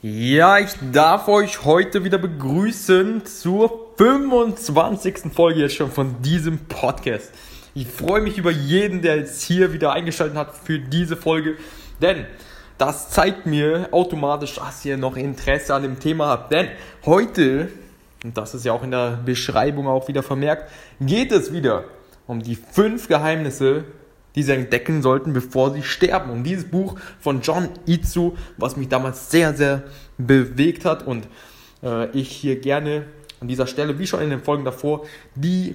Ja, ich darf euch heute wieder begrüßen zur 25. Folge jetzt schon von diesem Podcast. Ich freue mich über jeden, der jetzt hier wieder eingeschaltet hat für diese Folge, denn das zeigt mir automatisch, dass ihr noch Interesse an dem Thema habt. Denn heute, und das ist ja auch in der Beschreibung auch wieder vermerkt, geht es wieder um die fünf Geheimnisse die sie entdecken sollten, bevor sie sterben. Und dieses Buch von John Itzu, was mich damals sehr, sehr bewegt hat und äh, ich hier gerne an dieser Stelle, wie schon in den Folgen davor, die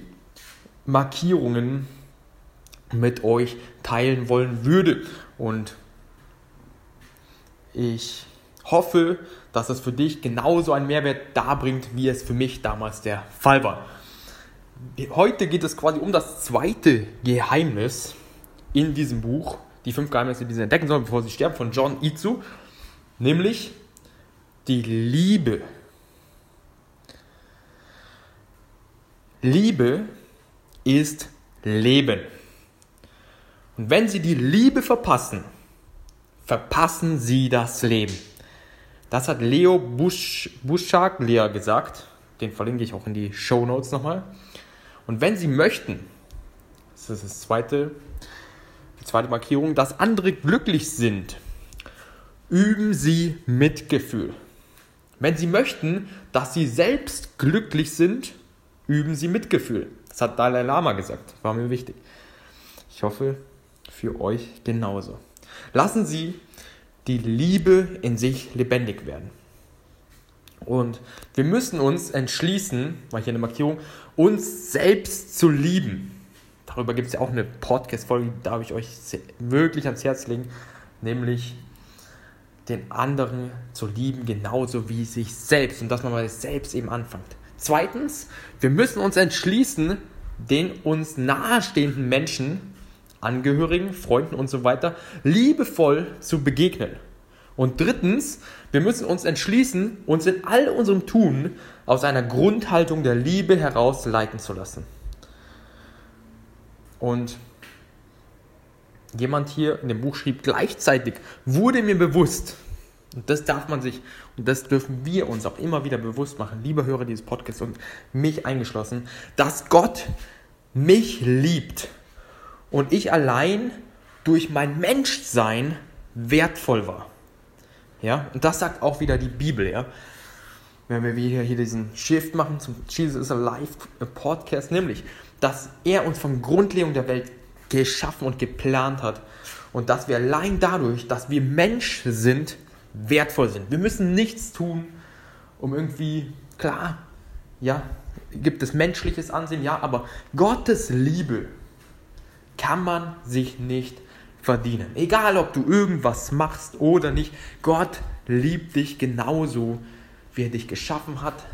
Markierungen mit euch teilen wollen würde. Und ich hoffe, dass es für dich genauso einen Mehrwert darbringt, wie es für mich damals der Fall war. Heute geht es quasi um das zweite Geheimnis, in diesem Buch, die fünf Geheimnisse, die sie entdecken sollen, bevor sie sterben, von John Itzu, nämlich die Liebe. Liebe ist Leben. Und wenn sie die Liebe verpassen, verpassen sie das Leben. Das hat Leo Busch, gesagt. Den verlinke ich auch in die Show Notes nochmal. Und wenn sie möchten, das ist das zweite die zweite Markierung, dass andere glücklich sind. Üben Sie Mitgefühl. Wenn Sie möchten, dass Sie selbst glücklich sind, üben Sie Mitgefühl. Das hat Dalai Lama gesagt. War mir wichtig. Ich hoffe, für euch genauso. Lassen Sie die Liebe in sich lebendig werden. Und wir müssen uns entschließen, mal hier eine Markierung, uns selbst zu lieben. Darüber gibt es ja auch eine Podcast-Folge, die darf ich euch wirklich ans Herz legen, nämlich den anderen zu lieben, genauso wie sich selbst und dass man sich selbst eben anfängt. Zweitens, wir müssen uns entschließen, den uns nahestehenden Menschen, Angehörigen, Freunden und so weiter, liebevoll zu begegnen. Und drittens, wir müssen uns entschließen, uns in all unserem Tun aus einer Grundhaltung der Liebe heraus leiten zu lassen. Und jemand hier in dem Buch schrieb, gleichzeitig wurde mir bewusst, und das darf man sich, und das dürfen wir uns auch immer wieder bewusst machen, liebe Hörer dieses Podcasts und mich eingeschlossen, dass Gott mich liebt und ich allein durch mein Menschsein wertvoll war. Ja, und das sagt auch wieder die Bibel, ja. Wenn wir hier, hier diesen Shift machen zum Jesus is Alive Podcast, nämlich dass er uns von Grundlegung der Welt geschaffen und geplant hat und dass wir allein dadurch, dass wir Mensch sind, wertvoll sind. Wir müssen nichts tun, um irgendwie, klar, ja, gibt es menschliches Ansehen, ja, aber Gottes Liebe kann man sich nicht verdienen. Egal, ob du irgendwas machst oder nicht, Gott liebt dich genauso, wie er dich geschaffen hat.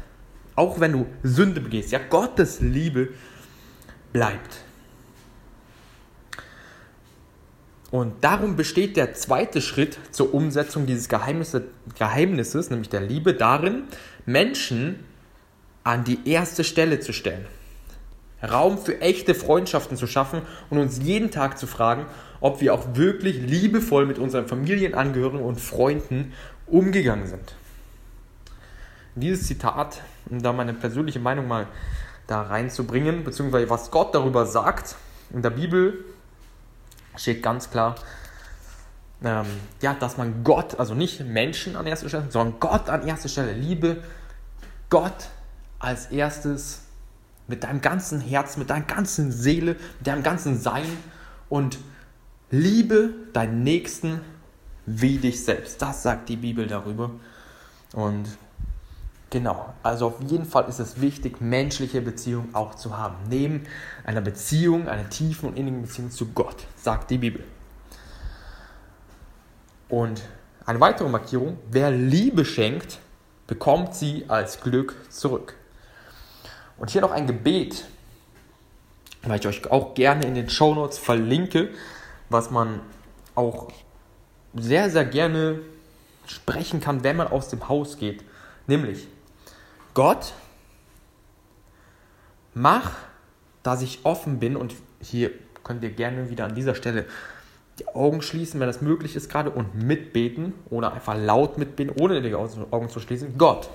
Auch wenn du Sünde begehst, ja, Gottes Liebe bleibt. Und darum besteht der zweite Schritt zur Umsetzung dieses Geheimnisses, nämlich der Liebe, darin, Menschen an die erste Stelle zu stellen. Raum für echte Freundschaften zu schaffen und uns jeden Tag zu fragen, ob wir auch wirklich liebevoll mit unseren Familienangehörigen und Freunden umgegangen sind. Dieses Zitat, um da meine persönliche Meinung mal da reinzubringen, beziehungsweise was Gott darüber sagt, in der Bibel steht ganz klar, ähm, ja, dass man Gott, also nicht Menschen an erster Stelle, sondern Gott an erster Stelle, liebe Gott als erstes mit deinem ganzen Herz, mit deiner ganzen Seele, mit deinem ganzen Sein und liebe deinen Nächsten wie dich selbst. Das sagt die Bibel darüber. Und genau, also auf jeden Fall ist es wichtig, menschliche Beziehungen auch zu haben. Neben einer Beziehung, einer tiefen und innigen Beziehung zu Gott, sagt die Bibel. Und eine weitere Markierung, wer Liebe schenkt, bekommt sie als Glück zurück. Und hier noch ein Gebet, weil ich euch auch gerne in den Show Notes verlinke, was man auch sehr, sehr gerne sprechen kann, wenn man aus dem Haus geht. Nämlich, Gott, mach, dass ich offen bin und hier könnt ihr gerne wieder an dieser Stelle die Augen schließen, wenn das möglich ist gerade und mitbeten oder einfach laut mitbeten, ohne die Augen zu schließen. Gott,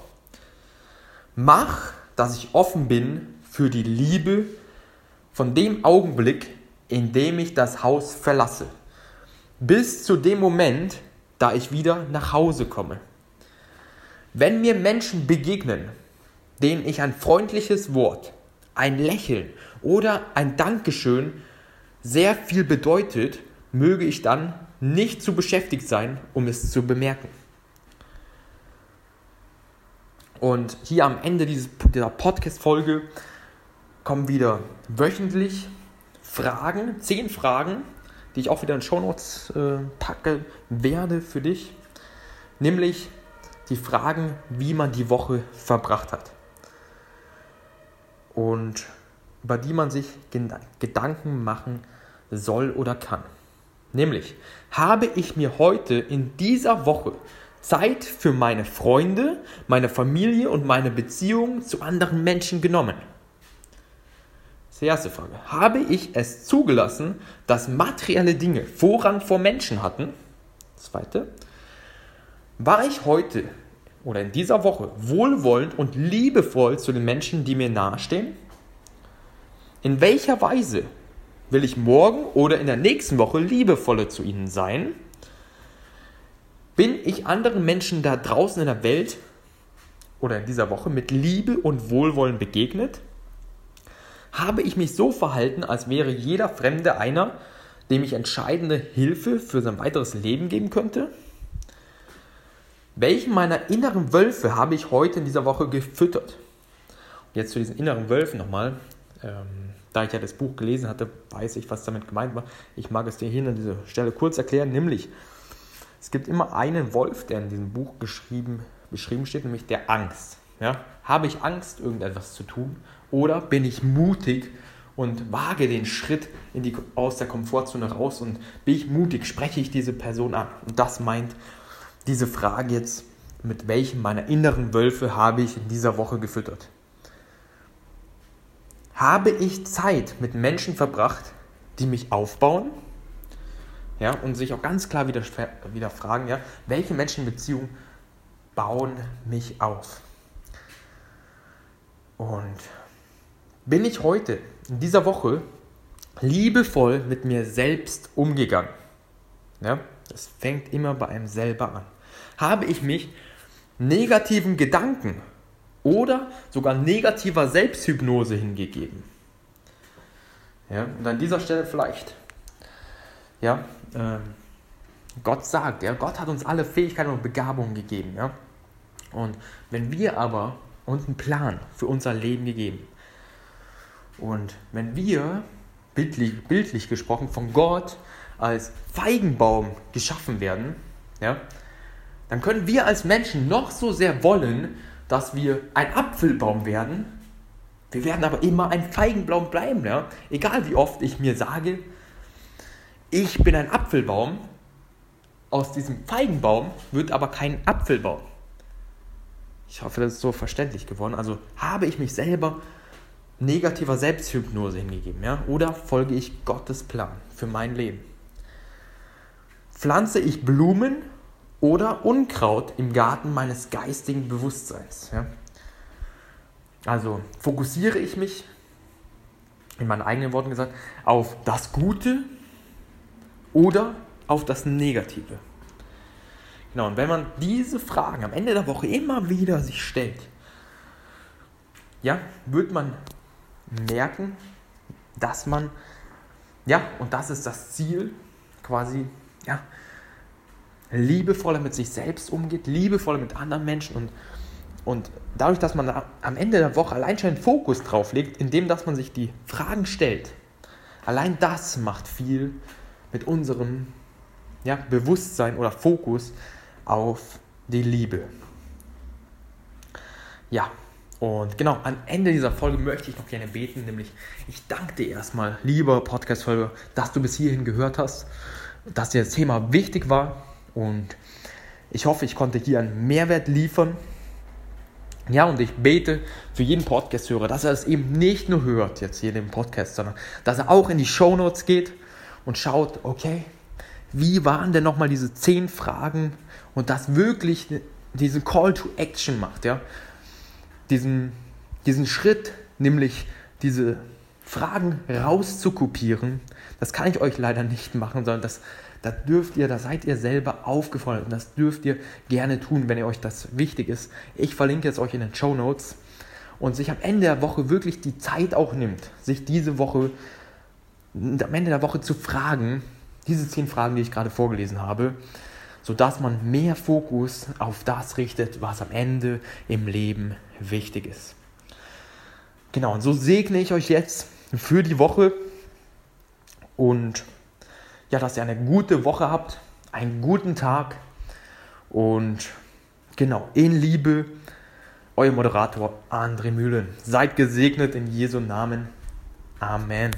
mach, dass ich offen bin für die Liebe von dem Augenblick, in dem ich das Haus verlasse, bis zu dem Moment, da ich wieder nach Hause komme. Wenn mir Menschen begegnen, denen ich ein freundliches Wort, ein Lächeln oder ein Dankeschön sehr viel bedeutet, möge ich dann nicht zu beschäftigt sein, um es zu bemerken. Und hier am Ende dieser Podcast-Folge kommen wieder wöchentlich Fragen, zehn Fragen, die ich auch wieder in Shownotes äh, packe werde für dich. Nämlich die Fragen, wie man die Woche verbracht hat. Und über die man sich Gedanken machen soll oder kann. Nämlich, habe ich mir heute in dieser Woche Zeit für meine Freunde, meine Familie und meine Beziehungen zu anderen Menschen genommen? Das ist die erste Frage. Habe ich es zugelassen, dass materielle Dinge Vorrang vor Menschen hatten? Zweite. War ich heute oder in dieser Woche wohlwollend und liebevoll zu den Menschen, die mir nahestehen? In welcher Weise will ich morgen oder in der nächsten Woche liebevoller zu ihnen sein? Bin ich anderen Menschen da draußen in der Welt oder in dieser Woche mit Liebe und Wohlwollen begegnet? Habe ich mich so verhalten, als wäre jeder Fremde einer, dem ich entscheidende Hilfe für sein weiteres Leben geben könnte? Welchen meiner inneren Wölfe habe ich heute in dieser Woche gefüttert? Und jetzt zu diesen inneren Wölfen nochmal. Ähm, da ich ja das Buch gelesen hatte, weiß ich, was damit gemeint war. Ich mag es dir hier an dieser Stelle kurz erklären, nämlich es gibt immer einen Wolf, der in diesem Buch geschrieben, beschrieben steht, nämlich der Angst. Ja? Habe ich Angst, irgendetwas zu tun? Oder bin ich mutig und wage den Schritt in die, aus der Komfortzone raus und bin ich mutig, spreche ich diese Person an? Und das meint diese Frage jetzt, mit welchem meiner inneren Wölfe habe ich in dieser Woche gefüttert? Habe ich Zeit mit Menschen verbracht, die mich aufbauen ja, und sich auch ganz klar wieder, wieder fragen, ja, welche Menschenbeziehungen bauen mich auf? Und bin ich heute, in dieser Woche, liebevoll mit mir selbst umgegangen? Ja, das fängt immer bei einem selber an. Habe ich mich negativen Gedanken oder sogar negativer Selbsthypnose hingegeben? Ja, und an dieser Stelle vielleicht ja, äh, Gott sagt, ja, Gott hat uns alle Fähigkeiten und Begabungen gegeben, ja. Und wenn wir aber uns einen Plan für unser Leben gegeben und wenn wir, bildlich, bildlich gesprochen, von Gott als Feigenbaum geschaffen werden, ja, dann können wir als Menschen noch so sehr wollen, dass wir ein Apfelbaum werden. Wir werden aber immer ein Feigenbaum bleiben. Ja? Egal wie oft ich mir sage, ich bin ein Apfelbaum, aus diesem Feigenbaum wird aber kein Apfelbaum. Ich hoffe, das ist so verständlich geworden. Also habe ich mich selber negativer Selbsthypnose hingegeben, ja? Oder folge ich Gottes Plan für mein Leben? Pflanze ich Blumen oder Unkraut im Garten meines geistigen Bewusstseins? Ja? Also fokussiere ich mich, in meinen eigenen Worten gesagt, auf das Gute oder auf das Negative? Genau, und wenn man diese Fragen am Ende der Woche immer wieder sich stellt, ja, wird man merken, dass man, ja, und das ist das Ziel, quasi, ja, liebevoller mit sich selbst umgeht, liebevoller mit anderen Menschen und, und dadurch, dass man am Ende der Woche allein schon einen Fokus drauf legt, indem dass man sich die Fragen stellt, allein das macht viel mit unserem ja, Bewusstsein oder Fokus auf die Liebe. Ja, und genau, am Ende dieser Folge möchte ich noch gerne beten, nämlich ich danke dir erstmal, lieber Podcast-Folge, dass du bis hierhin gehört hast, dass dir das Thema wichtig war und ich hoffe, ich konnte hier einen Mehrwert liefern. Ja, und ich bete für jeden Podcast-Hörer, dass er es eben nicht nur hört, jetzt hier im Podcast, sondern dass er auch in die Show Notes geht und schaut, okay, wie waren denn nochmal diese zehn Fragen und das wirklich diesen Call to Action macht, ja. Diesen, diesen Schritt, nämlich diese Fragen rauszukopieren, das kann ich euch leider nicht machen, sondern das, da dürft ihr, da seid ihr selber aufgefordert und das dürft ihr gerne tun, wenn ihr euch das wichtig ist. Ich verlinke es euch in den Show Notes und sich am Ende der Woche wirklich die Zeit auch nimmt, sich diese Woche, am Ende der Woche zu fragen, diese zehn Fragen, die ich gerade vorgelesen habe, sodass man mehr Fokus auf das richtet, was am Ende im Leben wichtig ist. Genau, und so segne ich euch jetzt für die Woche und ja, dass ihr eine gute Woche habt, einen guten Tag und genau, in Liebe, euer Moderator André Mühlen. Seid gesegnet in Jesu Namen. Amen.